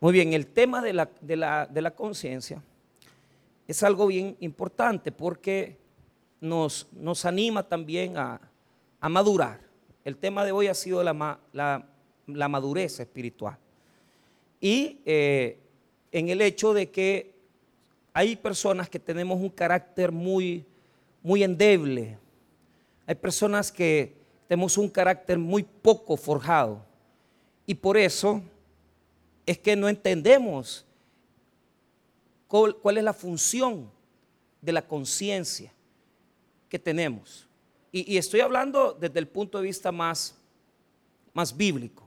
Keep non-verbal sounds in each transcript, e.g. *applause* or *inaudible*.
Muy bien, el tema de la, de la, de la conciencia es algo bien importante porque nos, nos anima también a, a, madurar. El tema de hoy ha sido la, la, madurez espiritual. Y eh, en el hecho de que hay personas que tenemos un carácter muy, muy endeble. Hay personas que tenemos un carácter muy poco forjado. Y por eso es que no entendemos cuál, es la función de la conciencia que tenemos. Y, estoy hablando desde el punto de vista más, más bíblico.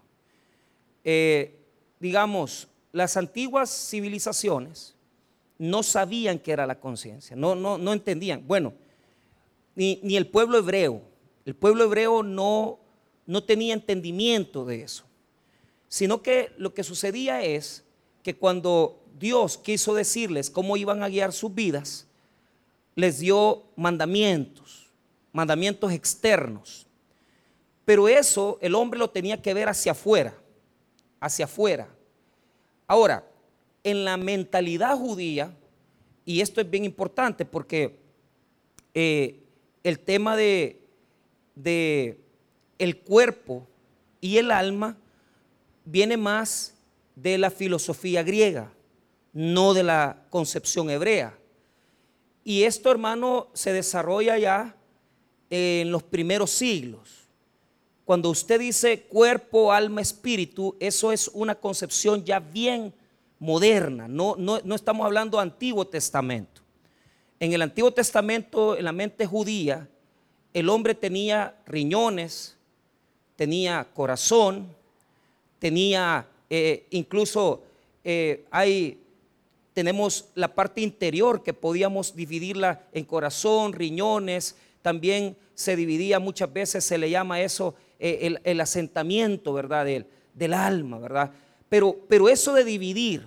Eh, digamos, las antiguas civilizaciones no sabían qué era la conciencia, no, no, no entendían. Bueno, ni, ni, el pueblo hebreo, el pueblo hebreo no, no tenía entendimiento de eso, sino que lo que sucedía es que cuando Dios quiso decirles cómo iban a guiar sus vidas, les dio mandamientos, mandamientos externos. Pero eso el hombre lo tenía que ver hacia afuera, hacia afuera. Ahora, en la mentalidad judía, y esto es bien importante porque eh, el tema de, de el cuerpo y el alma viene más de la filosofía griega, no de la concepción hebrea. Y esto, hermano, se desarrolla ya en los primeros siglos. Cuando usted dice cuerpo, alma, espíritu, eso es una concepción ya bien moderna, no, no, no estamos hablando Antiguo Testamento. En el Antiguo Testamento, en la mente judía, el hombre tenía riñones, tenía corazón, tenía eh, incluso eh, hay, tenemos la parte interior que podíamos dividirla en corazón, riñones, también se dividía muchas veces, se le llama eso eh, el, asentamiento, ¿verdad? Del, del alma, ¿verdad? Pero, pero eso de dividir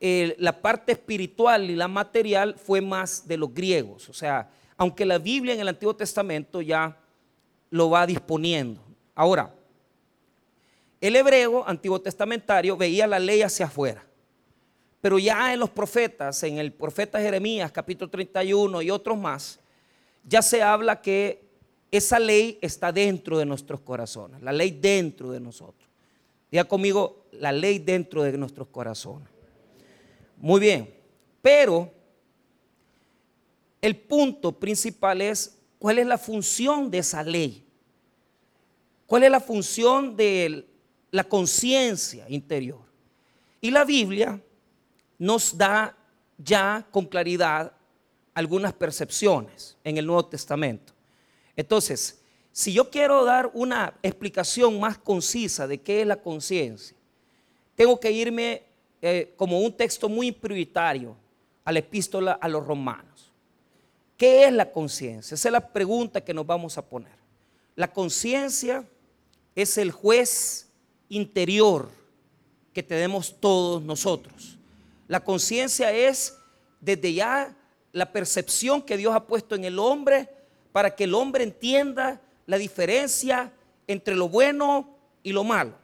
la parte espiritual y la material fue más de los griegos. O sea, aunque la Biblia en el Antiguo Testamento ya lo va disponiendo. Ahora, el hebreo antiguo testamentario veía la ley hacia afuera. Pero ya en los profetas, en el profeta Jeremías capítulo 31 y otros más, ya se habla que esa ley está dentro de nuestros corazones, la ley dentro de nosotros. Diga conmigo, la ley dentro de nuestros corazones. Muy bien, pero el punto principal es cuál es la función de esa ley. ¿Cuál es la función de la conciencia interior? Y la Biblia nos da ya con claridad algunas percepciones en el Nuevo Testamento. Entonces, si yo quiero dar una explicación más concisa de qué es la conciencia, tengo que irme eh, como un texto muy prioritario a la epístola a los romanos. ¿Qué es la conciencia? Esa es la pregunta que nos vamos a poner. La conciencia es el juez interior que tenemos todos nosotros. La conciencia es desde ya la percepción que Dios ha puesto en el hombre para que el hombre entienda la diferencia entre lo bueno y lo malo.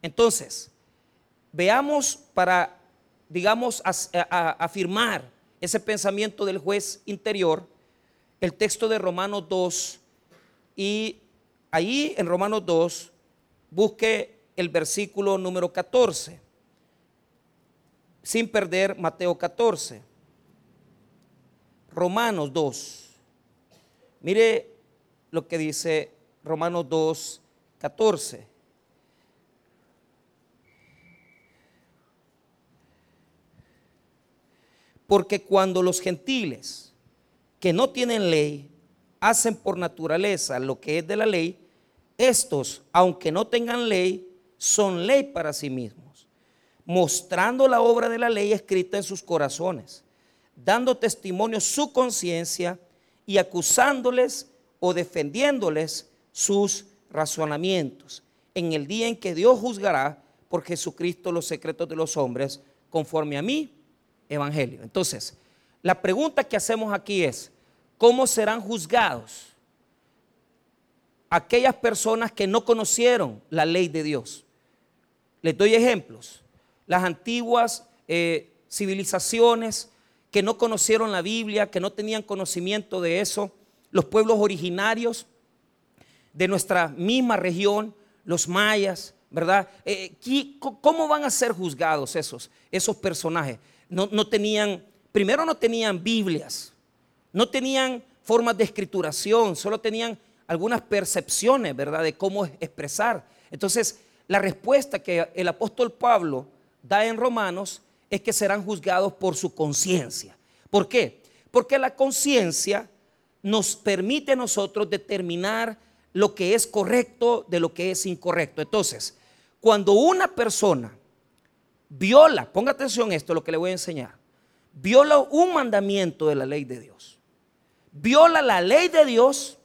Entonces, Veamos para, digamos, afirmar ese pensamiento del juez interior, el texto de Romanos 2 y ahí en Romanos 2 busque el versículo número 14, sin perder Mateo 14. Romanos 2. Mire lo que dice Romanos 2, 14. Porque cuando los gentiles que no tienen ley hacen por naturaleza lo que es de la ley, estos, aunque no tengan ley, son ley para sí mismos, mostrando la obra de la ley escrita en sus corazones, dando testimonio su conciencia y acusándoles o defendiéndoles sus razonamientos, en el día en que Dios juzgará por Jesucristo los secretos de los hombres, conforme a mí evangelio. Entonces, la pregunta que hacemos aquí es, ¿cómo serán juzgados aquellas personas que no conocieron la ley de Dios? Les doy ejemplos. Las antiguas eh, civilizaciones que no conocieron la Biblia, que no tenían conocimiento de eso, los pueblos originarios de nuestra misma región, los mayas, ¿verdad? Eh, ¿Cómo van a ser juzgados esos, esos personajes? No, no tenían, primero no tenían Biblias, no tenían formas de escrituración, solo tenían algunas percepciones, ¿verdad?, de cómo expresar. Entonces, la respuesta que el apóstol Pablo da en Romanos es que serán juzgados por su conciencia. ¿Por qué? Porque la conciencia nos permite a nosotros determinar lo que es correcto de lo que es incorrecto. Entonces, cuando una persona viola, ponga atención a esto, lo que le voy a enseñar, viola un mandamiento de la ley de Dios, viola la ley de Dios,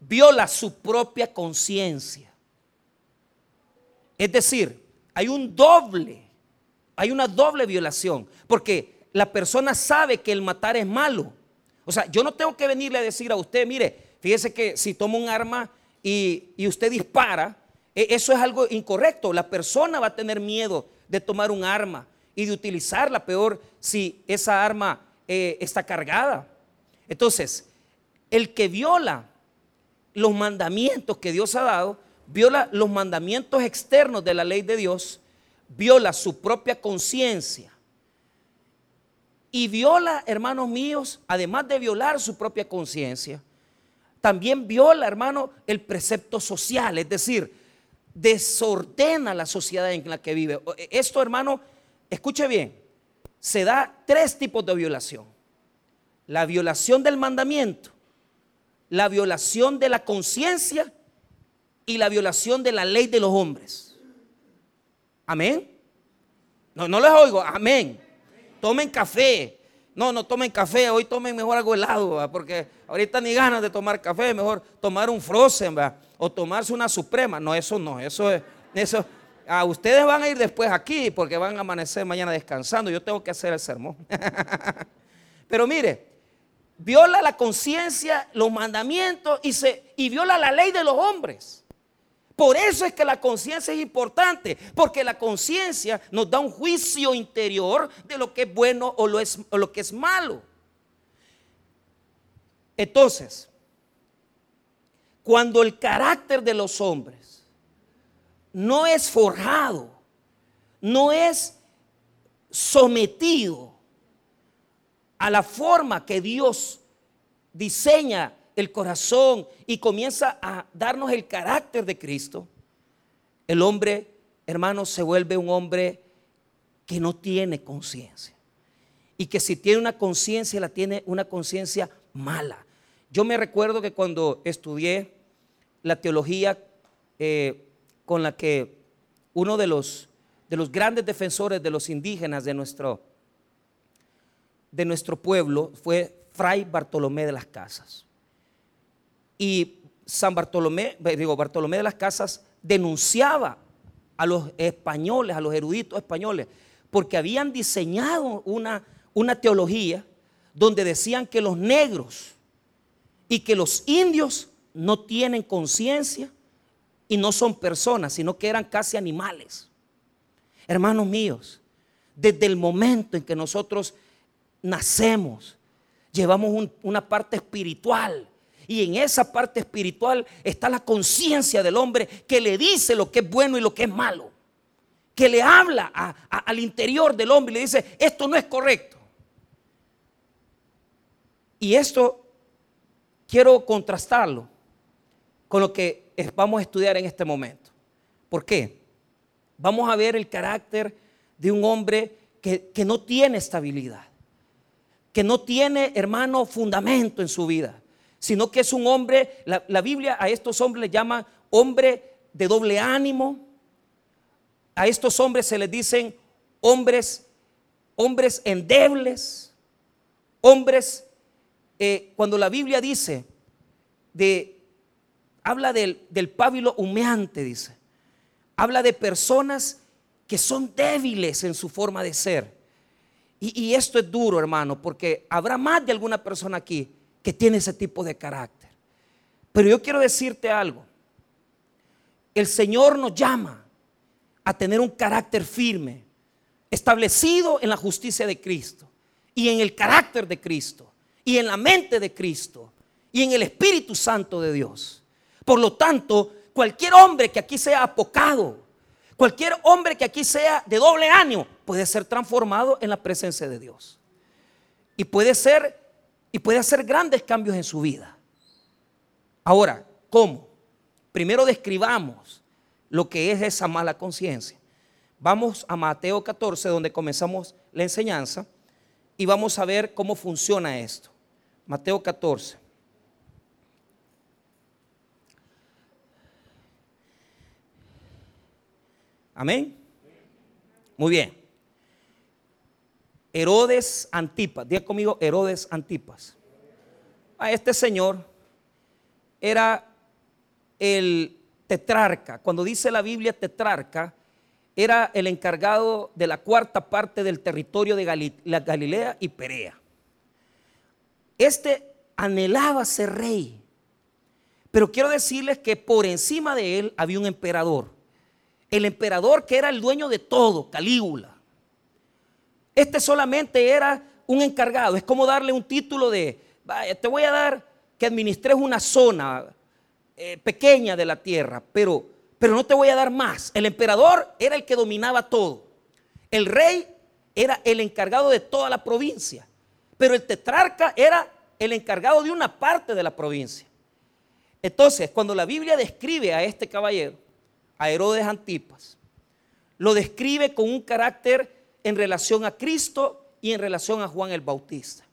viola su propia conciencia. Es decir, hay un doble, hay una doble violación, porque la persona sabe que el matar es malo. O sea, yo no tengo que venirle a decir a usted, mire, fíjese que si toma un arma y, usted dispara, e, eso es algo incorrecto. La persona va a tener miedo de tomar un arma y de utilizarla, peor si esa arma eh, está cargada. Entonces, el que viola los mandamientos que Dios ha dado, viola los mandamientos externos de la ley de Dios, viola su propia conciencia y viola, hermanos míos, además de violar su propia conciencia, también viola, hermano, el precepto social, es decir, desordena la sociedad en la que vive. Esto, hermano, escuche bien, se da tres tipos de violación. La violación del mandamiento, la violación de la conciencia y la violación de la ley de los hombres. Amén. No, no les oigo, amén. Tomen café. No, no tomen café, hoy tomen mejor algo helado, porque ahorita ni ganas de tomar café, mejor tomar un frozen, o tomarse una suprema. No, eso no, eso es, eso, a ustedes van a ir después aquí porque van a amanecer mañana descansando. Yo tengo que hacer el sermón. *laughs* Pero mire, viola la conciencia, los mandamientos y, se, y viola la ley de los hombres. Por eso es que la conciencia es importante, porque la conciencia nos da un juicio interior de lo que es bueno o lo, es, o lo que es malo. Entonces, cuando el carácter de los hombres no es forjado, no es sometido a la forma que Dios diseña el corazón y comienza a darnos el carácter de Cristo, el hombre, hermano, se vuelve un hombre que no tiene conciencia. Y que si tiene una conciencia, la tiene una conciencia mala. Yo me recuerdo que cuando estudié la teología eh, con la que uno de los, de los grandes defensores de los indígenas de nuestro, de nuestro pueblo fue Fray Bartolomé de las Casas. Y San Bartolomé, digo, Bartolomé de las Casas denunciaba a los españoles, a los eruditos españoles, porque habían diseñado una, una teología donde decían que los negros y que los indios no tienen conciencia y no son personas, sino que eran casi animales. Hermanos míos, desde el momento en que nosotros nacemos, llevamos una parte espiritual y en esa parte espiritual está la conciencia del hombre que le dice lo que es bueno y lo que es malo. Que le habla al interior del hombre y le dice, esto no es correcto. Y esto quiero contrastarlo con lo que vamos a estudiar en este momento. ¿Por qué? Vamos a ver el carácter de un hombre que, que no tiene estabilidad, que no tiene, hermano, fundamento en su vida sino que es un hombre, la, Biblia a estos hombres le llama hombre de doble ánimo, a estos hombres se les dicen hombres, hombres endebles, hombres, eh, cuando la Biblia dice, de, habla del, del pábilo humeante, dice, habla de personas que son débiles en su forma de ser. Y, esto es duro, hermano, porque habrá más de alguna persona aquí que tiene ese tipo de carácter. Pero yo quiero decirte algo. El Señor nos llama a tener un carácter firme, establecido en la justicia de Cristo y en el carácter de Cristo y en la mente de Cristo y en el Espíritu Santo de Dios. Por lo tanto, cualquier hombre que aquí sea apocado, cualquier hombre que aquí sea de doble ánimo, puede ser transformado en la presencia de Dios. Y puede ser y puede hacer grandes cambios en su vida. Ahora, ¿cómo? Primero describamos lo que es esa mala conciencia. Vamos a Mateo 14, donde comenzamos la enseñanza, y vamos a ver cómo funciona esto. Mateo 14. Amén. Muy bien. Herodes Antipas, diga conmigo Herodes Antipas. A este señor era el tetrarca. Cuando dice la Biblia tetrarca, era el encargado de la cuarta parte del territorio de Galilea y Perea. Este anhelaba ser rey, pero quiero decirles que por encima de él había un emperador. El emperador que era el dueño de todo, Calígula. Este solamente era un encargado. Es como darle un título de, te voy a dar que administres una zona eh, pequeña de la tierra, pero pero no te voy a dar más. El emperador era el que dominaba todo. El rey era el encargado de toda la provincia, pero el tetrarca era el encargado de una parte de la provincia. Entonces, cuando la Biblia describe a este caballero, a Herodes Antipas, lo describe con un carácter en relación a Cristo y en relación a Juan el Bautista.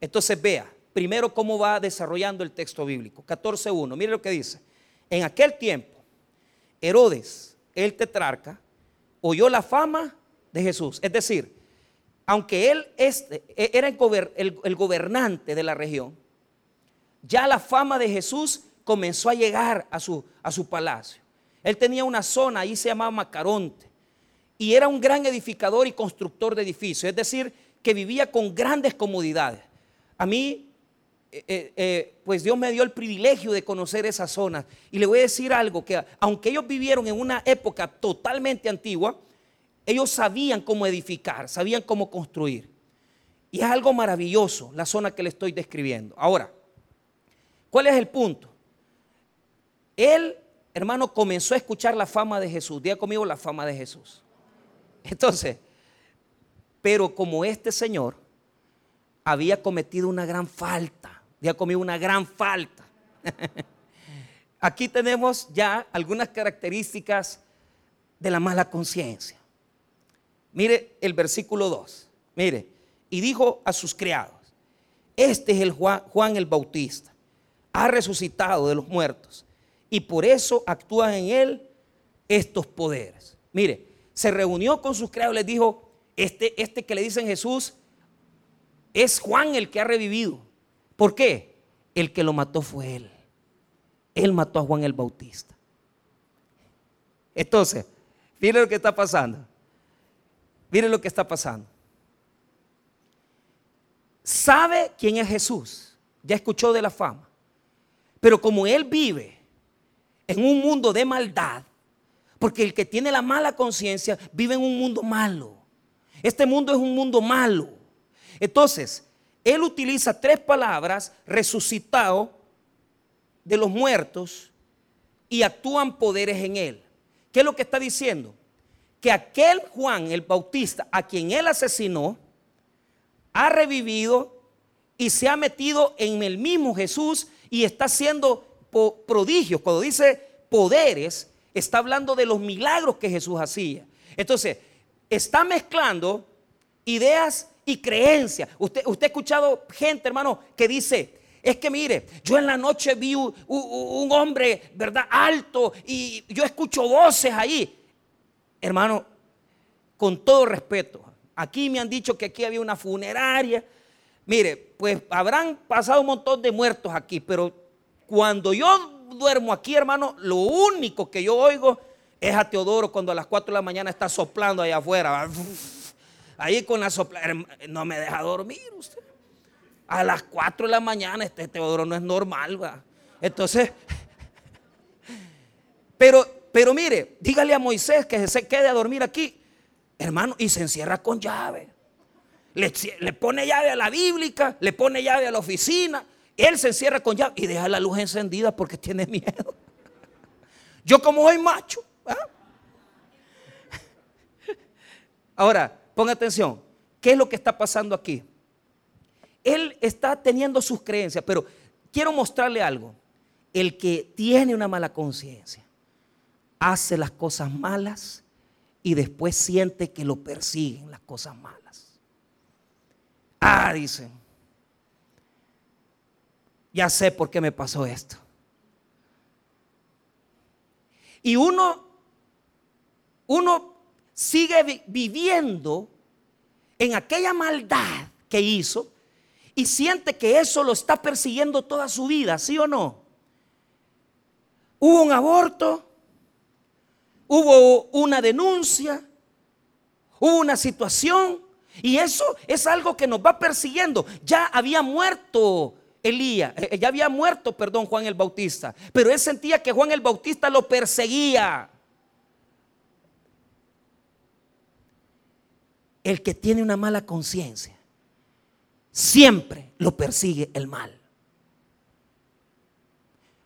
Entonces, vea primero cómo va desarrollando el texto bíblico. 14.1, mire lo que dice. En aquel tiempo, Herodes, el tetrarca, oyó la fama de Jesús. Es decir, aunque él este, era el, gobernante de la región, ya la fama de Jesús comenzó a llegar a su, a su palacio. Él tenía una zona, ahí se llamaba Macaronte, y era un gran edificador y constructor de edificios, es decir, que vivía con grandes comodidades. A mí eh, eh, eh, pues Dios me dio el privilegio de conocer esa zona. Y le voy a decir algo, que aunque ellos vivieron en una época totalmente antigua, ellos sabían cómo edificar, sabían cómo construir. Y es algo maravilloso la zona que le estoy describiendo. Ahora, ¿cuál es el punto? Él, hermano, comenzó a escuchar la fama de Jesús. Diga conmigo la fama de Jesús. Entonces, pero como este señor había cometido una gran falta, Diga conmigo una gran falta. *laughs* Aquí tenemos ya algunas características de la mala conciencia. Mire el versículo 2. Mire, y dijo a sus criados, este es el Juan, Juan el Bautista, ha resucitado de los muertos y por eso actúan en él estos poderes. Mire, se reunió con sus criados, les dijo, este, este que le dicen Jesús es Juan el que ha revivido. ¿Por qué? El que lo mató fue él. Él mató a Juan el Bautista. Entonces, mire lo que está pasando. Mire lo que está pasando. Sabe quién es Jesús. Ya escuchó de la fama. Pero como él vive en un mundo de maldad, porque el que tiene la mala conciencia vive en un mundo malo. Este mundo es un mundo malo. Entonces, él utiliza tres palabras, resucitado de los muertos, y actúan poderes en él. ¿Qué es lo que está diciendo? Que aquel Juan el Bautista, a quien él asesinó, ha revivido y se ha metido en el mismo Jesús y está haciendo prodigios. Cuando dice poderes, está hablando de los milagros que Jesús hacía. Entonces, está mezclando ideas y creencia. Usted, usted ha escuchado gente, hermano, que dice, es que mire, yo en la noche vi un, hombre, ¿verdad? Alto y yo escucho voces ahí. Hermano, con todo respeto, aquí me han dicho que aquí había una funeraria. Mire, pues habrán pasado un montón de muertos aquí, pero cuando yo duermo aquí, hermano, lo único que yo oigo es a Teodoro cuando a las 4 de la mañana está soplando allá afuera *laughs* ahí con la sopla, no me deja dormir usted. A las 4 de la mañana este Teodoro no es normal, va. Entonces, *laughs* pero pero mire, dígale a Moisés que se quede a dormir aquí, hermano, y se encierra con llave. Le, le pone llave a la bíblica, le pone llave a la oficina, él se encierra con llave y deja la luz encendida porque tiene miedo. Yo como soy macho. ¿ah? Ahora, ponga atención. ¿Qué es lo que está pasando aquí? Él está teniendo sus creencias, pero quiero mostrarle algo. El que tiene una mala conciencia hace las cosas malas y después siente que lo persiguen las cosas malas. Ah, dicen, ya sé por qué me pasó esto. Y uno, uno sigue viviendo en aquella maldad que hizo y siente que eso lo está persiguiendo toda su vida, ¿sí o no? Hubo un aborto, hubo una denuncia, hubo una situación y eso es algo que nos va persiguiendo. Ya había muerto Elías, eh, ya había muerto, perdón, Juan el Bautista, pero él sentía que Juan el Bautista lo perseguía. El que tiene una mala conciencia, siempre lo persigue el mal.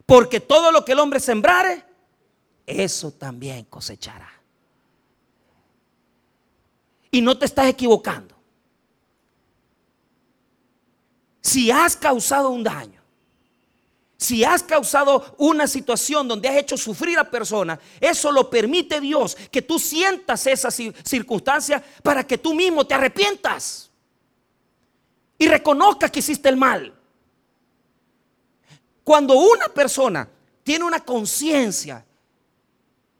Porque todo lo que el hombre sembrare, eso también cosechará. Y no te estás equivocando. Si has causado un daño, si has causado una situación donde has hecho sufrir a personas, eso lo permite Dios, que tú sientas esa circunstancia para que tú mismo te arrepientas y reconozcas que hiciste el mal. Cuando una persona tiene una conciencia,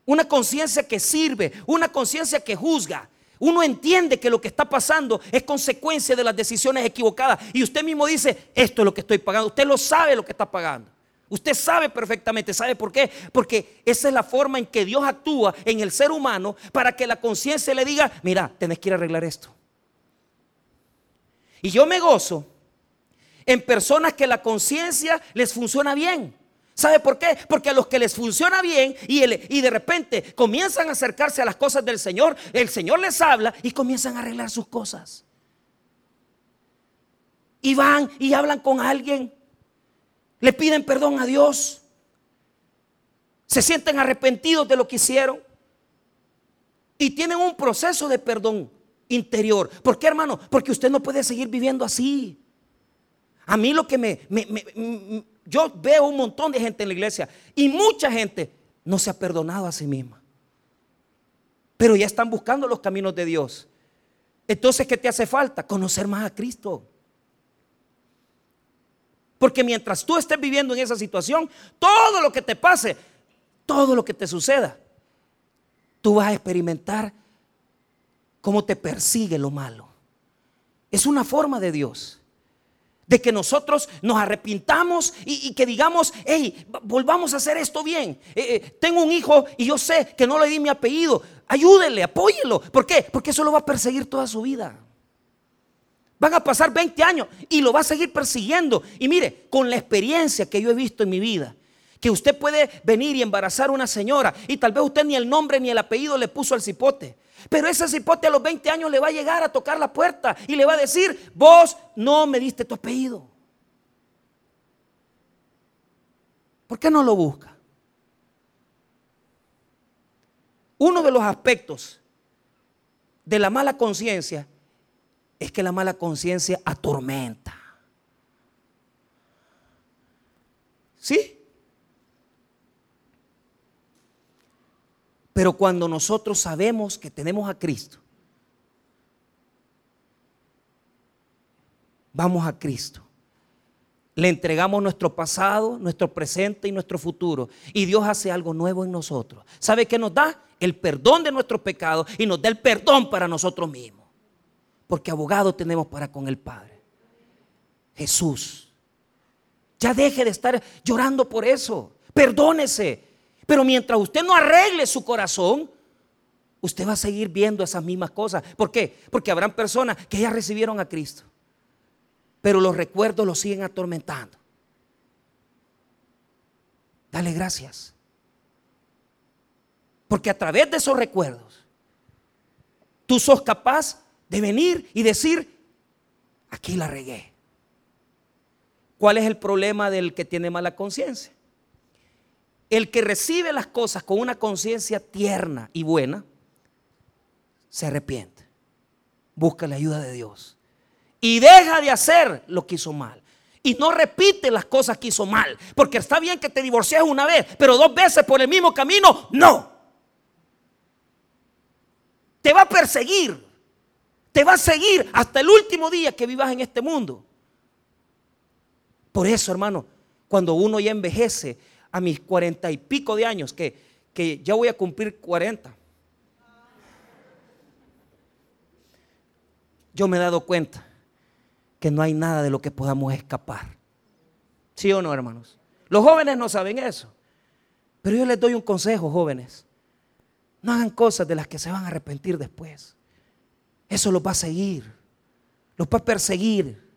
una conciencia que sirve, una conciencia que juzga, uno entiende que lo que está pasando es consecuencia de las decisiones equivocadas. Y usted mismo dice, esto es lo que estoy pagando. Usted lo sabe lo que está pagando. Usted sabe perfectamente, ¿sabe por qué? Porque esa es la forma en que Dios actúa en el ser humano para que la conciencia le diga, mira, tenés que ir a arreglar esto. Y yo me gozo en personas que la conciencia les funciona bien. ¿Sabe por qué? Porque a los que les funciona bien y, de repente comienzan a acercarse a las cosas del Señor, el Señor les habla y comienzan a arreglar sus cosas. Y van y hablan con alguien, le piden perdón a Dios, se sienten arrepentidos de lo que hicieron y tienen un proceso de perdón interior. ¿Por qué, hermano? Porque usted no puede seguir viviendo así. A mí lo que me, yo veo un montón de gente en la iglesia y mucha gente no se ha perdonado a sí misma. Pero ya están buscando los caminos de Dios. Entonces, ¿qué te hace falta? Conocer más a Cristo. Porque mientras tú estés viviendo en esa situación, todo lo que te pase, todo lo que te suceda, tú vas a experimentar cómo te persigue lo malo. Es una forma de Dios de que nosotros nos arrepintamos y, que digamos, hey, volvamos a hacer esto bien. Eh, eh, tengo un hijo y yo sé que no le di mi apellido. Ayúdenle, apóyelo. ¿Por qué? Porque eso lo va a perseguir toda su vida. Van a pasar 20 años y lo va a seguir persiguiendo. Y mire, con la experiencia que yo he visto en mi vida, que usted puede venir y embarazar a una señora y tal vez usted ni el nombre ni el apellido le puso al cipote. Pero ese cipote a los 20 años le va a llegar a tocar la puerta y le va a decir, vos no me diste tu apellido. ¿Por qué no lo busca? Uno de los aspectos de la mala conciencia es que la mala conciencia atormenta. ¿Sí? Pero cuando nosotros sabemos que tenemos a Cristo, vamos a Cristo. Le entregamos nuestro pasado, nuestro presente y nuestro futuro. Y Dios hace algo nuevo en nosotros. ¿Sabe qué nos da? El perdón de nuestros pecados y nos da el perdón para nosotros mismos. Porque abogado tenemos para con el Padre. Jesús. Ya deje de estar llorando por eso. Perdónese. Pero mientras usted no arregle su corazón, usted va a seguir viendo esas mismas cosas. ¿Por qué? Porque habrán personas que ya recibieron a Cristo, pero los recuerdos los siguen atormentando. Dale gracias. Porque a través de esos recuerdos, tú sos capaz de venir y decir, aquí la regué. ¿Cuál es el problema del que tiene mala conciencia? El que recibe las cosas con una conciencia tierna y buena, se arrepiente, busca la ayuda de Dios y deja de hacer lo que hizo mal. Y no repite las cosas que hizo mal. Porque está bien que te divorcies una vez, pero dos veces por el mismo camino, no. Te va a perseguir. Te va a seguir hasta el último día que vivas en este mundo. Por eso, hermano, cuando uno ya envejece a mis cuarenta y pico de años, que, que ya voy a cumplir cuarenta, yo me he dado cuenta que no hay nada de lo que podamos escapar. ¿Sí o no, hermanos? Los jóvenes no saben eso. Pero yo les doy un consejo, jóvenes. No hagan cosas de las que se van a arrepentir después. Eso los va a seguir. Los va a perseguir.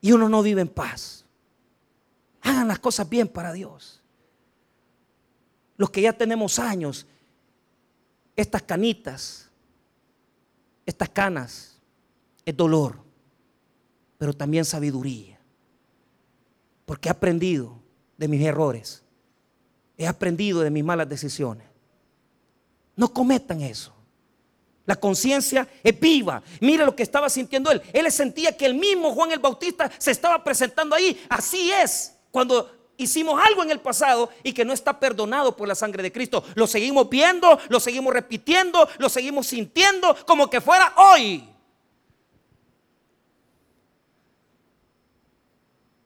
Y uno no vive en paz. Hagan las cosas bien para Dios. Los que ya tenemos años, estas canitas, estas canas, es dolor pero también sabiduría. Porque he aprendido de mis errores. He aprendido de mis malas decisiones. No cometan eso. La conciencia es viva. Mira lo que estaba sintiendo él. Él sentía que el mismo Juan el Bautista se estaba presentando ahí. Así es. Cuando hicimos algo en el pasado y que no está perdonado por la sangre de Cristo. Lo seguimos viendo, lo seguimos repitiendo, lo seguimos sintiendo como que fuera hoy.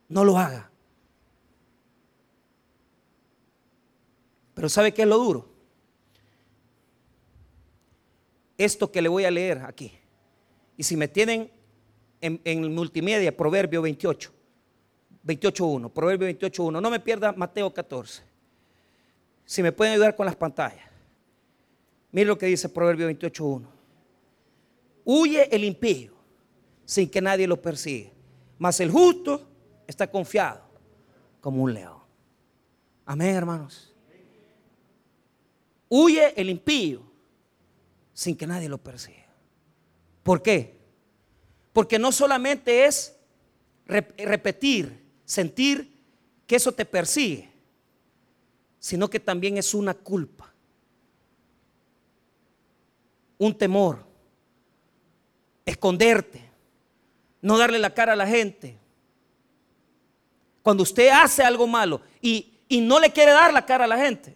no lo haga. Pero ¿sabe qué es lo duro? Esto que le voy a leer aquí. Y si me tienen en, multimedia, Proverbio 28, 28.1, Proverbio 28.1, no me pierda Mateo 14. Si me pueden ayudar con las pantallas. Mire lo que dice Proverbio 28.1. Huye el impío sin que nadie lo persiga. Mas el justo está confiado como un león. Amén, hermanos. Huye el impío sin que nadie lo persiga. ¿Por qué? Porque no solamente es repetir, sentir que eso te persigue, sino que también es una culpa, un temor, esconderte, no darle la cara a la gente, cuando usted hace algo malo y, no le quiere dar la cara a la gente,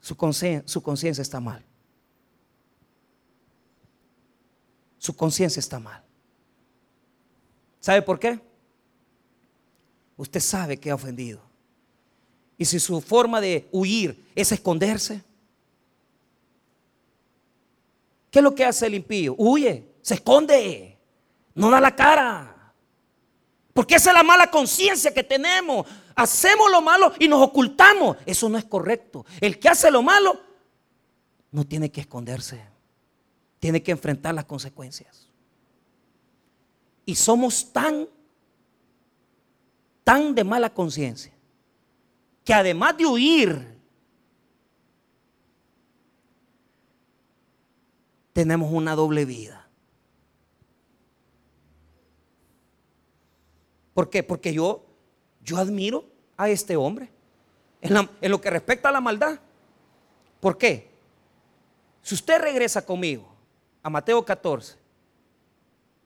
su conciencia está mal. Su conciencia está mal. ¿Sabe por qué? Usted sabe que ha ofendido. Y si su forma de huir es esconderse, ¿qué es lo que hace el impío? Huye, se esconde, no da la cara. Porque esa es la mala conciencia que tenemos. Hacemos lo malo y nos ocultamos. Eso no es correcto. El que hace lo malo no tiene que esconderse. Tiene que enfrentar las consecuencias. Y somos tan, tan de mala conciencia, que además de huir, tenemos una doble vida. ¿Por qué? Porque yo, yo admiro a este hombre en, en lo que respecta a la maldad. ¿Por qué? Si usted regresa conmigo a Mateo 14,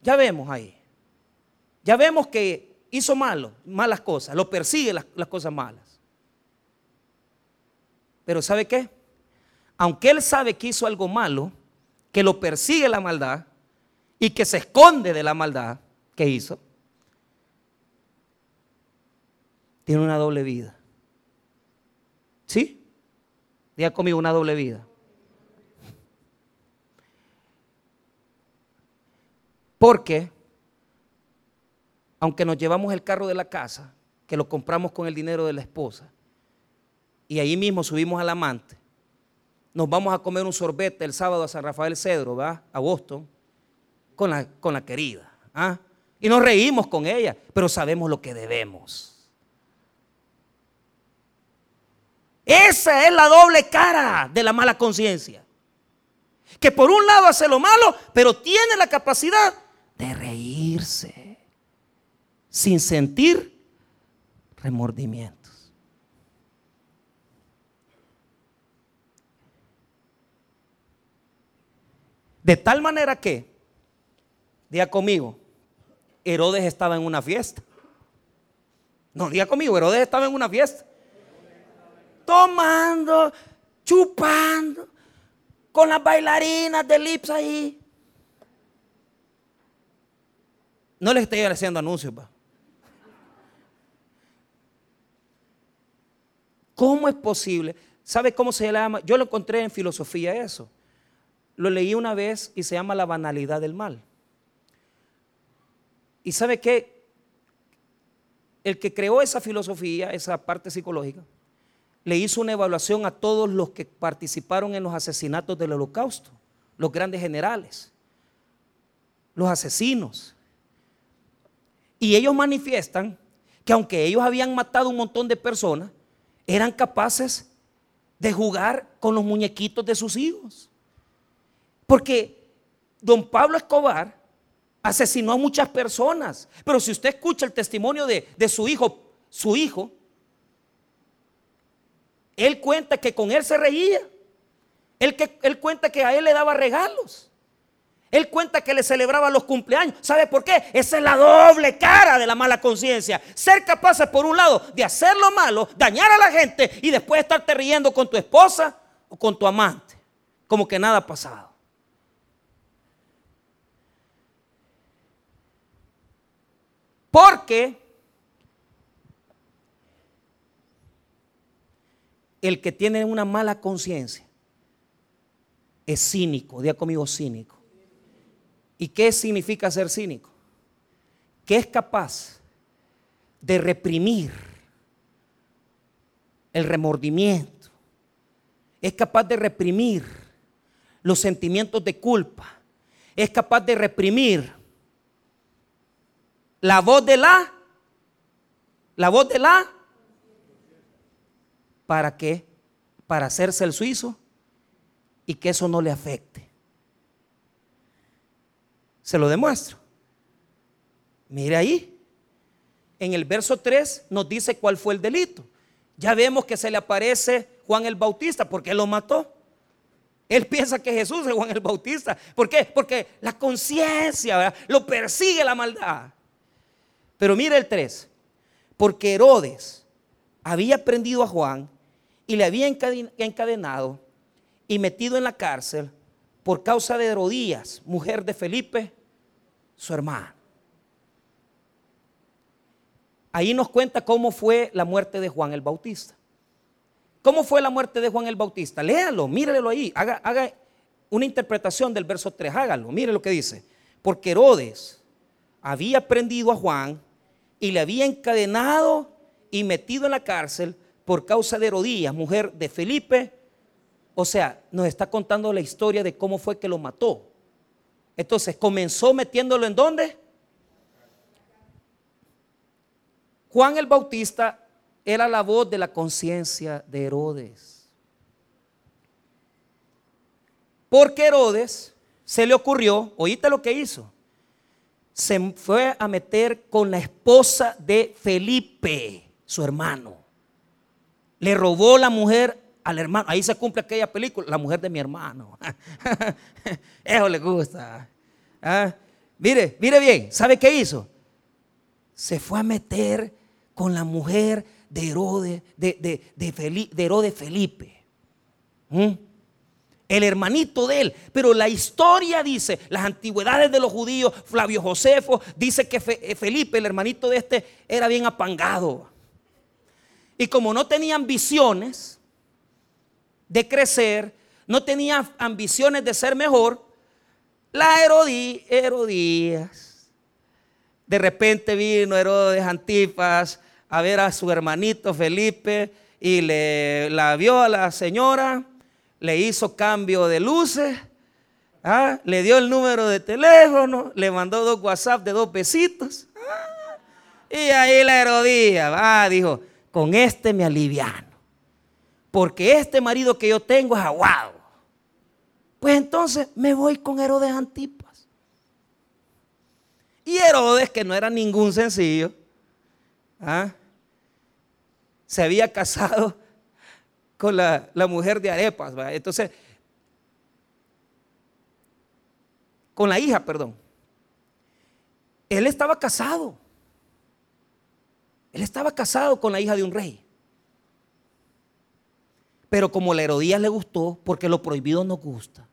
ya vemos ahí. Ya vemos que hizo malo, malas cosas, lo persigue las, cosas malas. Pero ¿sabe qué? Aunque él sabe que hizo algo malo, que lo persigue la maldad y que se esconde de la maldad que hizo, tiene una doble vida. ¿Sí? Diga conmigo una doble vida. Porque, aunque nos llevamos el carro de la casa, que lo compramos con el dinero de la esposa, y ahí mismo subimos al amante, nos vamos a comer un sorbete el sábado a San Rafael Cedro, ¿va? A Boston, con la, con la querida. ¿ah? Y nos reímos con ella, pero sabemos lo que debemos. Esa es la doble cara de la mala conciencia. Que por un lado hace lo malo, pero tiene la capacidad de reírse sin sentir remordimientos. De tal manera que, diga conmigo, Herodes estaba en una fiesta. No, diga conmigo, Herodes estaba en una fiesta. Tomando, chupando, con las bailarinas de lips ahí. No les estoy haciendo anuncios, pa. ¿Cómo es posible? ¿Sabe cómo se llama? Yo lo encontré en filosofía eso. Lo leí una vez y se llama la banalidad del mal. ¿Y sabe qué? El que creó esa filosofía, esa parte psicológica, le hizo una evaluación a todos los que participaron en los asesinatos del holocausto, los grandes generales, los asesinos. Y ellos manifiestan que aunque ellos habían matado un montón de personas, eran capaces de jugar con los muñequitos de sus hijos. Porque don Pablo Escobar asesinó a muchas personas. Pero si usted escucha el testimonio de, su hijo, su hijo, él cuenta que con él se reía. Él, que, él cuenta que a él le daba regalos. Él cuenta que le celebraba los cumpleaños. ¿Sabe por qué? Esa es la doble cara de la mala conciencia. Ser capaces, por un lado, de hacer lo malo, dañar a la gente y después estarte riendo con tu esposa o con tu amante. Como que nada ha pasado. Porque el que tiene una mala conciencia es cínico. Diga conmigo cínico. ¿Y qué significa ser cínico? Que es capaz de reprimir el remordimiento. Es capaz de reprimir los sentimientos de culpa. Es capaz de reprimir la voz de la, la voz de la, ¿para qué? Para hacerse el suizo y que eso no le afecte. Se lo demuestro. Mire ahí. En el verso 3 nos dice cuál fue el delito. Ya vemos que se le aparece Juan el Bautista porque lo mató. Él *laughs* piensa que Jesús es Juan el Bautista. ¿Por qué? Porque la conciencia lo persigue la maldad. Pero mire el 3. Porque Herodes había prendido a Juan y le había encadenado y metido en la cárcel por causa de Herodías, mujer de Felipe, su hermano. Ahí nos cuenta cómo fue la muerte de Juan el Bautista. ¿Cómo fue la muerte de Juan el Bautista? Léalo, mírelo ahí, haga, haga una interpretación del verso 3, hágalo, mire lo que dice. Porque Herodes había prendido a Juan y le había encadenado y metido en la cárcel por causa de Herodías, mujer de Felipe, o sea, nos está contando la historia de cómo fue que lo mató. Entonces, comenzó metiéndolo en dónde? Juan el Bautista era la voz de la conciencia de Herodes. Porque Herodes se le ocurrió, oíste lo que hizo, se fue a meter con la esposa de Felipe, su hermano. Le robó la mujer al hermano. Ahí se cumple aquella película, la mujer de mi hermano. *laughs* Eso le gusta. ¿Ah? Mire, mire bien, ¿sabe qué hizo? Se fue a meter con la mujer de Herodes, de, de, Felipe. ¿Mm? El hermanito de él. Pero la historia dice, las antigüedades de los judíos, Flavio Josefo, dice que eh, Felipe, el hermanito de este, era bien apangado. Y como no tenía ambiciones, de crecer, no tenía ambiciones de ser mejor, la Herodías. De repente vino Herodes Antipas a ver a su hermanito Felipe y le la vio a la señora, le hizo cambio de luces, ¿ah? le dio el número de teléfono, le mandó dos WhatsApp de dos besitos. ¿ah? y ahí la Herodías, ah, dijo, con este me aliviano porque este marido que yo tengo es aguado. Pues entonces me voy con Herodes Antipas. Y Herodes, que no era ningún sencillo, ¿ah? se había casado con la, mujer de Arepas. Entonces, con la hija, perdón. Él estaba casado. Él estaba casado con la hija de un rey. Pero como la Herodías le gustó, porque lo prohibido no gusta.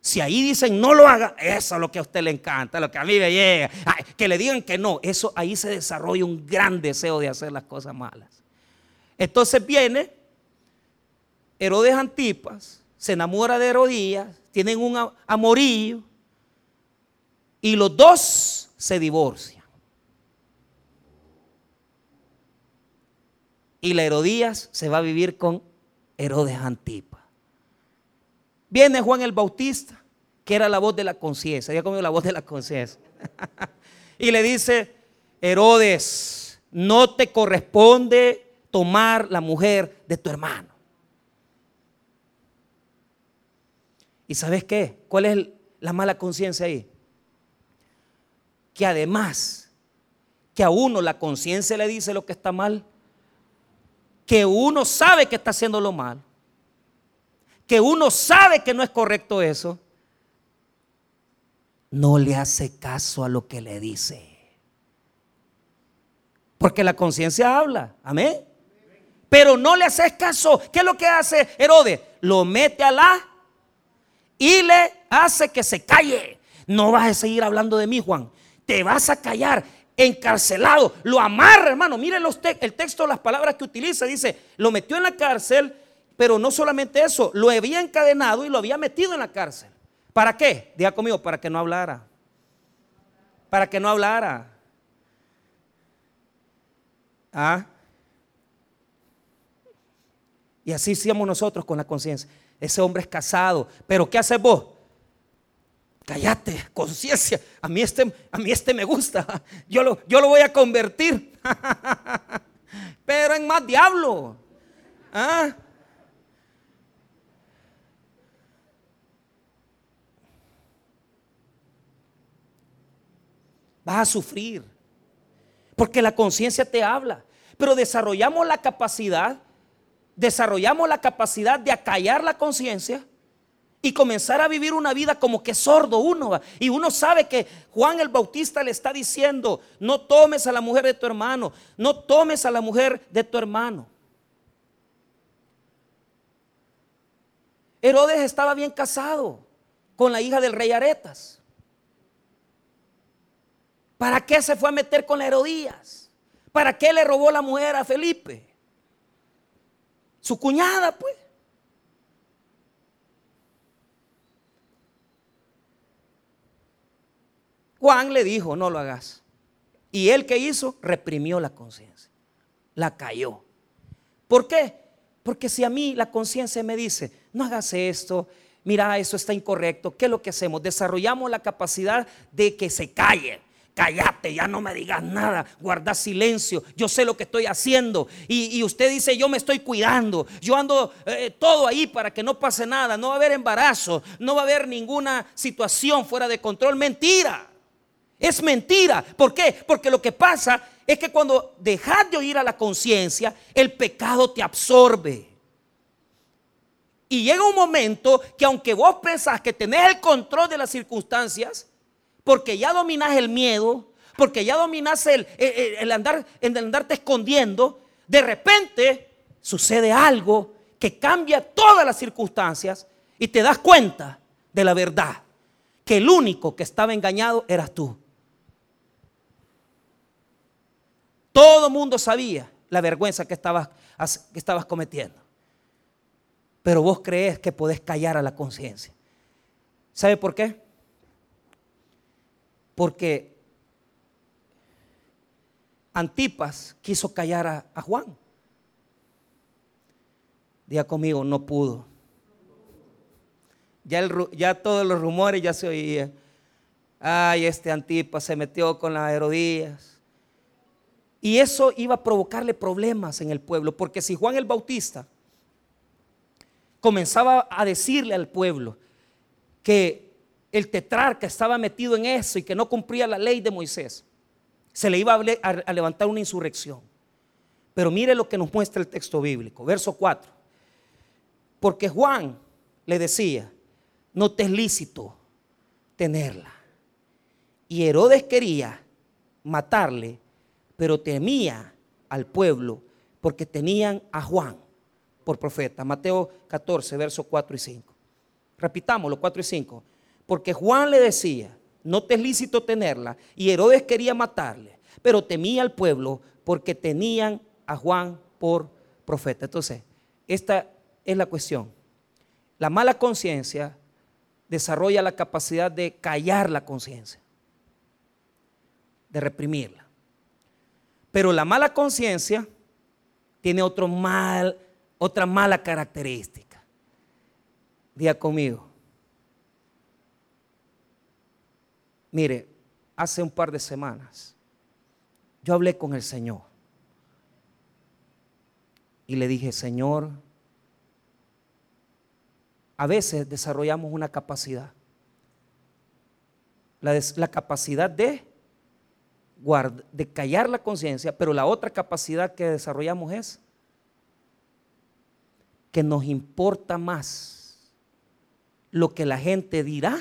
Si ahí dicen no lo haga, eso es lo que a usted le encanta, lo que a mí me llega. que le digan que no, eso ahí se desarrolla un gran deseo de hacer las cosas malas. Entonces viene Herodes Antipas, se enamora de Herodías, tienen un amorillo y los dos se divorcian. Y la Herodías se va a vivir con Herodes Antipas. Viene Juan el Bautista, que era la voz de la conciencia, ya comió la voz de la conciencia. *laughs* y le dice, Herodes, no te corresponde tomar la mujer de tu hermano. ¿Y sabes qué? ¿Cuál es la mala conciencia ahí? Que además, que a uno la conciencia le dice lo que está mal, que uno sabe que está haciendo lo mal, que uno sabe que no es correcto eso, no le hace caso a lo que le dice. Porque la conciencia habla, amén. Pero no le haces caso. ¿Qué es lo que hace Herodes? Lo mete a la y le hace que se calle. No vas a seguir hablando de mí, Juan. Te vas a callar, encarcelado. Lo amarra, hermano. Mire el texto, las palabras que utiliza. Dice, lo metió en la cárcel, pero no solamente eso, lo había encadenado y lo había metido en la cárcel. ¿Para qué? Diga conmigo, para que no hablara. Para que no hablara. ¿Ah? Y así hacíamos nosotros con la conciencia. Ese hombre es casado. Pero ¿qué haces vos? Cállate, conciencia. A mí este, a mí este me gusta. Yo lo, yo lo voy a convertir. *laughs* Pero en más diablo. ¿Ah? Vas a sufrir. Porque la conciencia te habla. Pero desarrollamos la capacidad desarrollamos la capacidad de acallar la conciencia y comenzar a vivir una vida como que sordo uno. Y uno sabe que Juan el Bautista le está diciendo, no tomes a la mujer de tu hermano, no tomes a la mujer de tu hermano. Herodes estaba bien casado con la hija del rey Aretas. ¿Para qué se fue a meter con la Herodías? ¿Para qué le robó la mujer a Felipe? Su cuñada, pues. Juan le dijo, no lo hagas. Y él que hizo, reprimió la conciencia. La cayó. ¿Por qué? Porque si a mí la conciencia me dice, no hagas esto, mira, eso está incorrecto, ¿qué es lo que hacemos? Desarrollamos la capacidad de que se calle cállate, ya no me digas nada, guarda silencio, yo sé lo que estoy haciendo. Y, usted dice, yo me estoy cuidando, yo ando eh, todo ahí para que no pase nada, no va a haber embarazo, no va a haber ninguna situación fuera de control. Mentira, es mentira. ¿Por qué? Porque lo que pasa es que cuando dejas de oír a la conciencia, el pecado te absorbe. Y llega un momento que aunque vos pensás que tenés el control de las circunstancias, porque ya dominas el miedo, porque ya dominas el, el, andar, el andarte escondiendo, de repente sucede algo que cambia todas las circunstancias y te das cuenta de la verdad, que el único que estaba engañado eras tú. Todo mundo sabía la vergüenza que estabas, que estabas cometiendo. Pero vos crees que podés callar a la conciencia. ¿Sabe por qué? porque Antipas quiso callar a, Juan. Diga conmigo, no pudo. Ya, ya, todos los rumores ya se oían. Ay, este Antipas se metió con las Herodías. Y eso iba a provocarle problemas en el pueblo, porque si Juan el Bautista comenzaba a decirle al pueblo que el tetrarca estaba metido en eso y que no cumplía la ley de Moisés, se le iba a, levantar una insurrección. Pero mire lo que nos muestra el texto bíblico, verso 4. Porque Juan le decía, no te es lícito tenerla. Y Herodes quería matarle, pero temía al pueblo porque tenían a Juan por profeta. Mateo 14, versos 4 y 5. Repitámoslo, 4 y 5. Porque Juan le decía, no te es lícito tenerla, y Herodes quería matarle, pero temía al pueblo porque tenían a Juan por profeta. Entonces, esta es la cuestión. La mala conciencia desarrolla la capacidad de callar la conciencia, de reprimirla. Pero la mala conciencia tiene otro mal, otra mala característica. Día conmigo. Mire, hace un par de semanas yo hablé con el Señor y le dije, Señor, a veces desarrollamos una capacidad, la, la capacidad de, de callar la conciencia, pero la otra capacidad que desarrollamos es que nos importa más lo que la gente dirá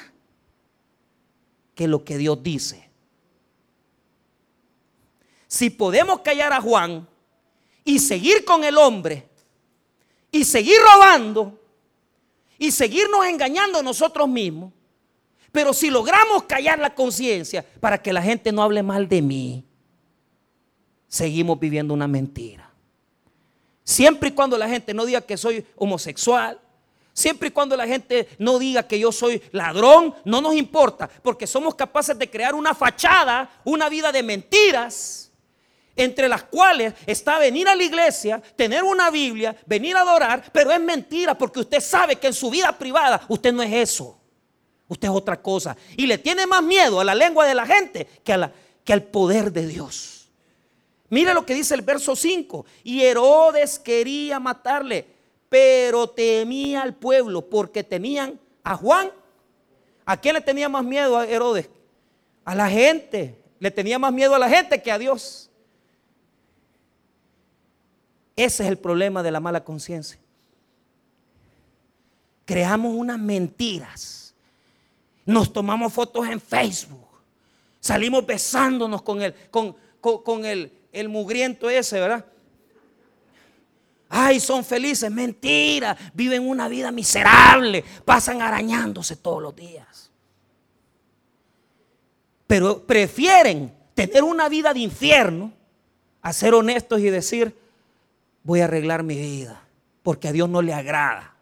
que lo que Dios dice. Si podemos callar a Juan y seguir con el hombre y seguir robando, y seguirnos engañando a nosotros mismos. Pero si logramos callar la conciencia para que la gente no hable mal de mí, seguimos viviendo una mentira. Siempre y cuando la gente no diga que soy homosexual, siempre y cuando la gente no diga que yo soy ladrón, no nos importa, porque somos capaces de crear una fachada, una vida de mentiras entre las cuales está venir a la iglesia, tener una Biblia, venir a adorar, pero es mentira porque usted sabe que en su vida privada usted no es eso. Usted es otra cosa. Y le tiene más miedo a la lengua de la gente que, a la, que al poder de Dios. Mire lo que dice el verso 5. Y Herodes quería matarle, pero temía al pueblo porque tenían a Juan. ¿A quién le tenía más miedo a Herodes? A la gente. Le tenía más miedo a la gente que a Dios. Ese es el problema de la mala conciencia. Creamos unas mentiras. Nos tomamos fotos en Facebook. Salimos besándonos con el, con, el, el mugriento ese, ¿verdad? Ay, son felices. Mentira. Viven una vida miserable. Pasan arañándose todos los días. Pero prefieren tener una vida de infierno a ser honestos y decir, voy a arreglar mi vida, porque a Dios no le agrada.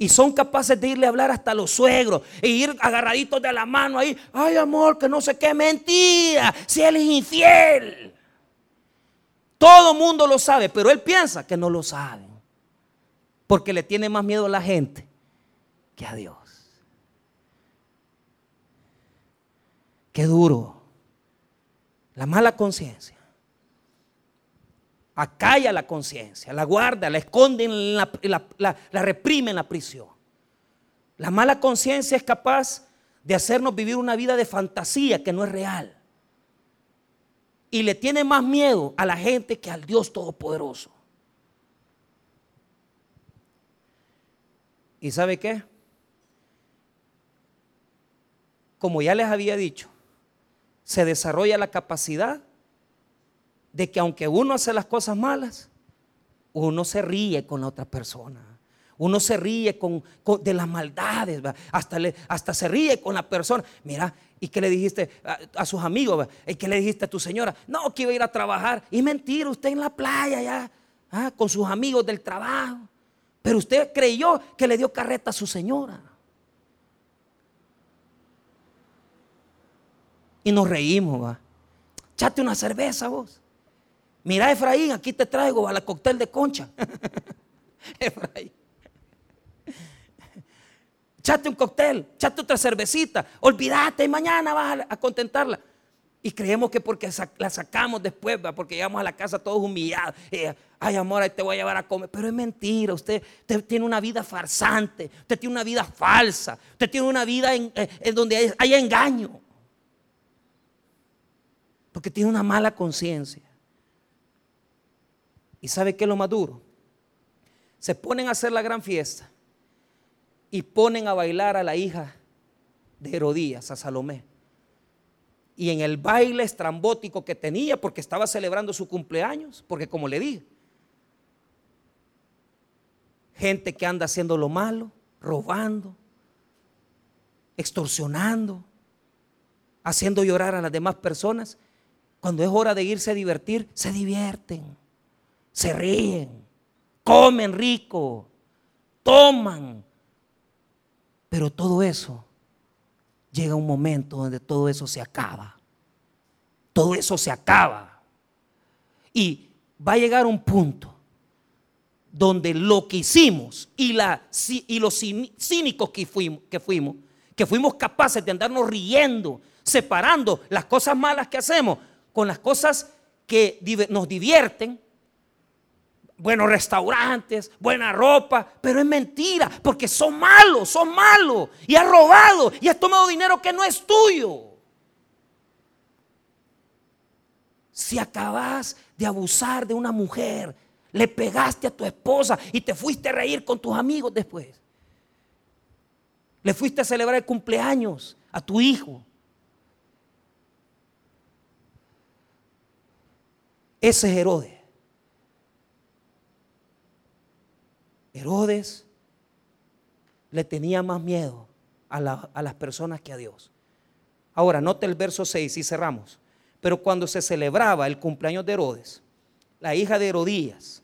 Y son capaces de irle a hablar hasta los suegros e ir agarraditos de la mano ahí. Ay, amor, que no sé qué mentira. Si él es infiel. Todo mundo lo sabe, pero él piensa que no lo sabe. Porque le tiene más miedo a la gente que a Dios. Qué duro. La mala conciencia acalla la conciencia, la guarda, la esconde, la, la, reprime en la prisión. La mala conciencia es capaz de hacernos vivir una vida de fantasía que no es real. Y le tiene más miedo a la gente que al Dios Todopoderoso. ¿Y sabe qué? Como ya les había dicho, se desarrolla la capacidad de que aunque uno hace las cosas malas, uno se ríe con la otra persona. Uno se ríe con, de las maldades, hasta, hasta se ríe con la persona. Mira, ¿y qué le dijiste a, sus amigos? ¿Y qué le dijiste a tu señora? No, que iba a ir a trabajar. Y mentira, usted en la playa ya, ah, con sus amigos del trabajo. Pero usted creyó que le dio carreta a su señora. Y nos reímos, va. Una cerveza vos. Mira, Efraín, aquí te traigo a la cóctel de concha. *laughs* Efraín. Chate un cóctel, chate otra cervecita. Olvídate, mañana vas a, contentarla. Y creemos que porque la sacamos después, porque llegamos a la casa todos humillados. Ay, amor, te voy a llevar a comer. Pero es mentira. Usted, tiene una vida farsante. Usted tiene una vida falsa. Usted tiene una vida en, eh, en donde hay engaño. Porque tiene una mala conciencia. ¿Y sabe qué es lo más duro? Se ponen a hacer la gran fiesta y ponen a bailar a la hija de Herodías, a Salomé. Y en el baile estrambótico que tenía, porque estaba celebrando su cumpleaños, porque como le dije, gente que anda haciendo lo malo, robando, extorsionando, haciendo llorar a las demás personas, cuando es hora de irse a divertir, se divierten, se ríen, comen rico, toman. Pero todo eso llega un momento donde todo eso se acaba. Todo eso se acaba. Y va a llegar un punto donde lo que hicimos y, los cínicos que fuimos, que fuimos, que fuimos capaces de andarnos riendo, separando las cosas malas que hacemos con las cosas que nos divierten, buenos restaurantes, buena ropa, pero es mentira, porque son malos, son malos, y has robado, y has tomado dinero que no es tuyo. Si acabas de abusar de una mujer, le pegaste a tu esposa y te fuiste a reír con tus amigos después. Le fuiste a celebrar el cumpleaños a tu hijo. Ese es Herodes. Herodes le tenía más miedo a, las personas que a Dios. Ahora, note el verso 6 y cerramos. Pero cuando se celebraba el cumpleaños de Herodes, la hija de Herodías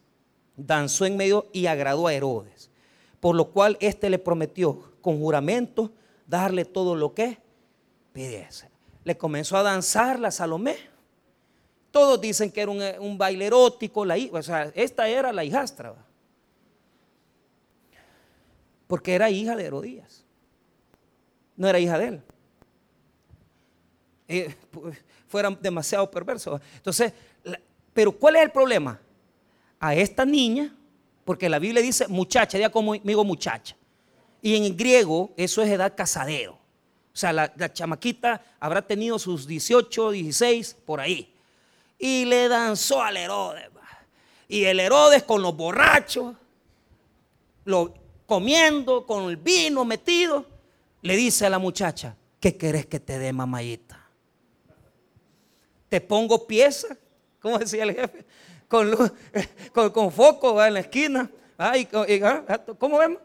danzó en medio y agradó a Herodes, por lo cual éste le prometió con juramento darle todo lo que pidiese. Le comenzó a danzar la Salomé todos dicen que era un, baile erótico, o sea, esta era la hijastra. Porque era hija de Herodías. No era hija de él. Eh, pues, fueran demasiado perversos. Entonces, pero ¿cuál es el problema? A esta niña, porque la Biblia dice muchacha, ya conmigo muchacha. Y en griego eso es edad casadero. O sea, la, la chamaquita habrá tenido sus 18, 16, por ahí y le danzó al Herodes. Y el Herodes con los borrachos, lo, comiendo, con el vino metido, le dice a la muchacha, ¿qué querés que te dé, mamayita? Te pongo pieza, ¿cómo decía el jefe? Con, *laughs* con, foco en la esquina. Ay, ah, ¿Cómo vemos?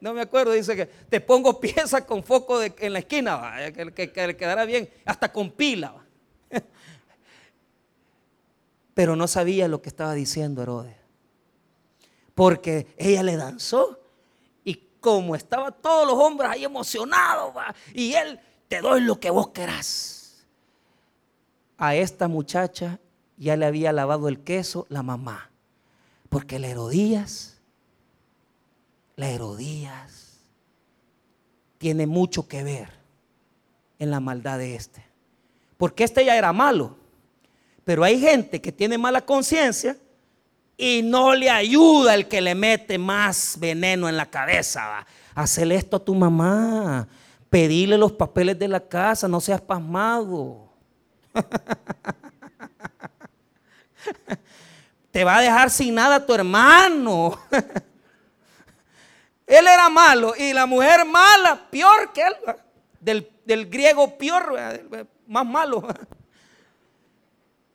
No me acuerdo, dice que te pongo *laughs* pieza con foco en la esquina, que, que, le quedará bien, hasta con pila *laughs* pero no sabía lo que estaba diciendo Herodes. Porque ella le danzó como estaban todos los hombres ahí emocionados, y él, te doy lo que vos querás. A esta muchacha ya le había lavado el queso la mamá. Porque la Herodías, la Herodías, tiene mucho que ver en la maldad de este. Porque este ya era malo. Pero hay gente que tiene mala conciencia y no le ayuda el que le mete más veneno en la cabeza. Hacerle esto a tu mamá. Pedirle los papeles de la casa, no seas pasmado. *laughs* Te va a dejar sin nada tu hermano. *laughs* él era malo y la mujer mala, peor que él. Del griego peor, más malo. *laughs*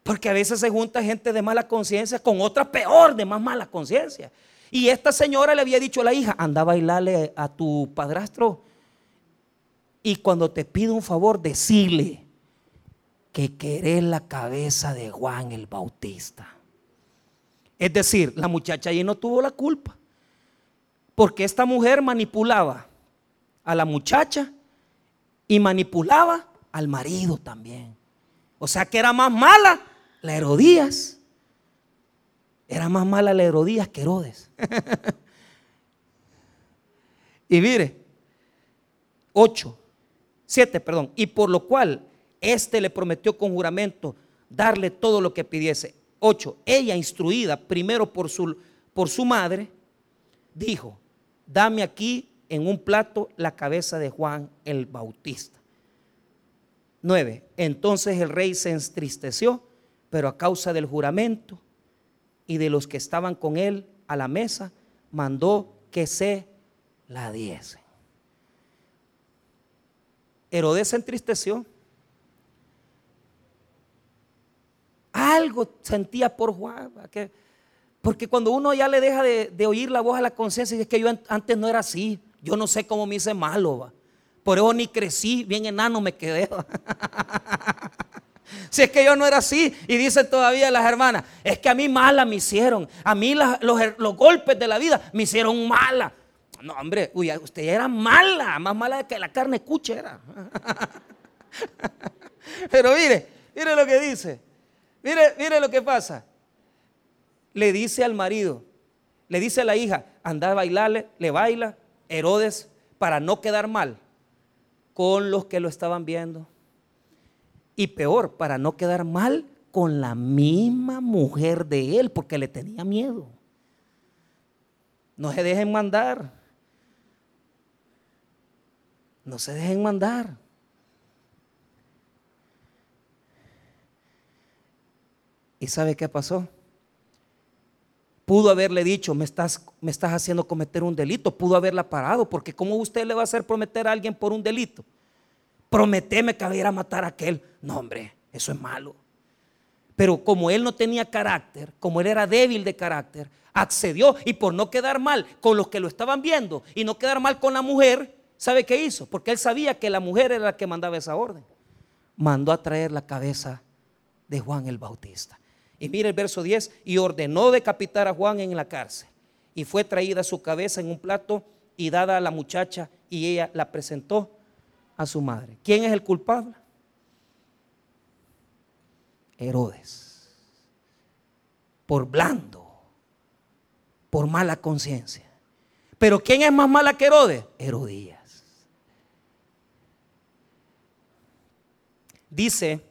Porque a veces se junta gente de mala conciencia con otra peor de más mala conciencia. Y esta señora le había dicho a la hija, anda a bailarle a tu padrastro. Y cuando te pide un favor, decirle que querés la cabeza de Juan el Bautista. Es decir, la muchacha allí no tuvo la culpa. Porque esta mujer manipulaba a la muchacha y manipulaba al marido también. O sea que era más mala la Herodías. Era más mala la Herodías que Herodes. *laughs* y mire, 8, 7, perdón. Y por lo cual Este le prometió con juramento darle todo lo que pidiese. 8. Ella, instruida primero por su, por su madre, dijo, dame aquí en un plato la cabeza de Juan el Bautista. 9. Entonces el rey se entristeció, pero a causa del juramento y de los que estaban con él a la mesa, mandó que se la diese. Herodes se entristeció. Algo sentía por Juan. porque cuando uno ya le deja de, oír la voz a la conciencia, es que yo antes no era así. Yo no sé cómo me hice malo. Por eso ni crecí, bien enano me quedé. *laughs* Si es que yo no era así. Y dicen todavía las hermanas, es que a mí mala me hicieron. A mí los, golpes de la vida me hicieron mala. No, hombre, usted era mala, más mala que la carne cuchera. *laughs* Pero mire, mire lo que dice. Mire, mire lo que pasa. Le dice al marido, le dice a la hija, anda a bailarle, le baila Herodes para no quedar mal con los que lo estaban viendo. Y peor, para no quedar mal con la misma mujer de él, porque le tenía miedo. No se dejen mandar. No se dejen mandar. ¿Y sabe qué pasó? Pudo haberle dicho, me estás, me estás haciendo cometer un delito. Pudo haberla parado, porque ¿cómo usted le va a hacer prometer a alguien por un delito? Prometeme que voy a matar a aquel. No, hombre, eso es malo. Pero como él no tenía carácter, como él era débil de carácter, accedió y por no quedar mal con los que lo estaban viendo y no quedar mal con la mujer, ¿sabe qué hizo? Porque él sabía que la mujer era la que mandaba esa orden. Mandó a traer la cabeza de Juan el Bautista. Y mire el verso 10, y ordenó decapitar a Juan en la cárcel. Y fue traída su cabeza en un plato y dada a la muchacha y ella la presentó a su madre. ¿Quién es el culpable? Herodes. Por blando, por mala conciencia. Pero ¿quién es más mala que Herodes? Herodías. Dice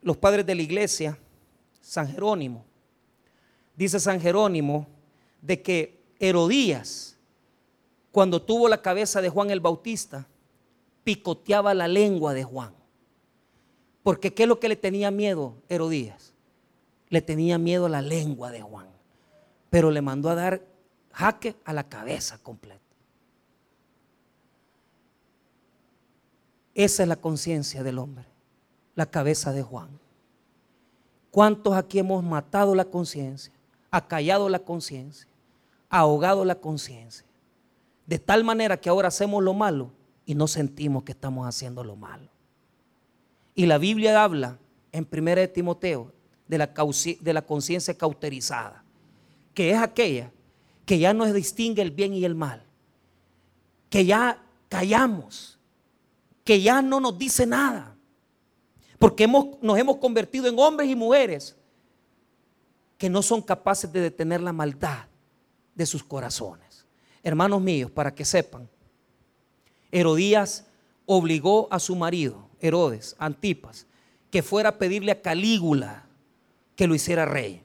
los padres de la iglesia, San Jerónimo, dice San Jerónimo, de que Herodías, cuando tuvo la cabeza de Juan el Bautista, picoteaba la lengua de Juan. Porque ¿qué es lo que le tenía miedo Herodías? Le tenía miedo a la lengua de Juan. Pero le mandó a dar jaque a la cabeza completa. Esa es la conciencia del hombre la cabeza de Juan. ¿Cuántos aquí hemos matado la conciencia, acallado la conciencia, ahogado la conciencia? De tal manera que ahora hacemos lo malo y no sentimos que estamos haciendo lo malo. Y la Biblia habla en 1 Timoteo de la, de la conciencia cauterizada, que es aquella que ya no distingue el bien y el mal, que ya callamos, que ya no nos dice nada, porque nos hemos convertido en hombres y mujeres que no son capaces de detener la maldad de sus corazones. Hermanos míos, para que sepan, Herodías obligó a su marido, Herodes, Antipas, que fuera a pedirle a Calígula que lo hiciera rey.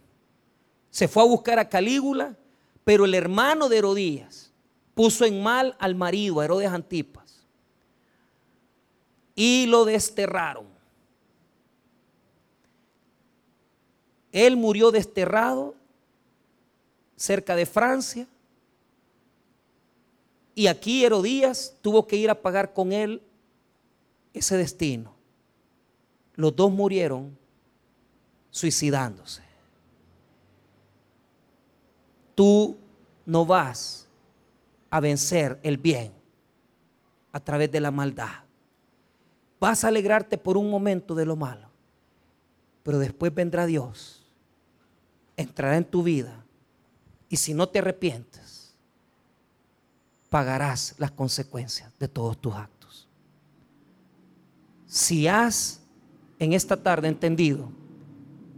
Se fue a buscar a Calígula, pero el hermano de Herodías puso en mal al marido, a Herodes Antipas, y lo desterraron. Él murió desterrado cerca de Francia. Y aquí Herodías tuvo que ir a pagar con él ese destino. Los dos murieron suicidándose. Tú no vas a vencer el bien a través de la maldad. Vas a alegrarte por un momento de lo malo, pero después vendrá Dios entrará en tu vida y si no te arrepientes, pagarás las consecuencias de todos tus actos. Si has en esta tarde entendido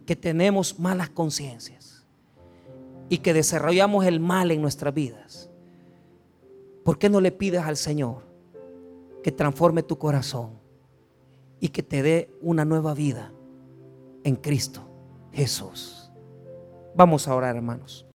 que tenemos malas conciencias y que desarrollamos el mal en nuestras vidas, ¿Por qué no le pides al Señor que transforme tu corazón y que te dé una nueva vida en Cristo Jesús? Vamos a orar, hermanos.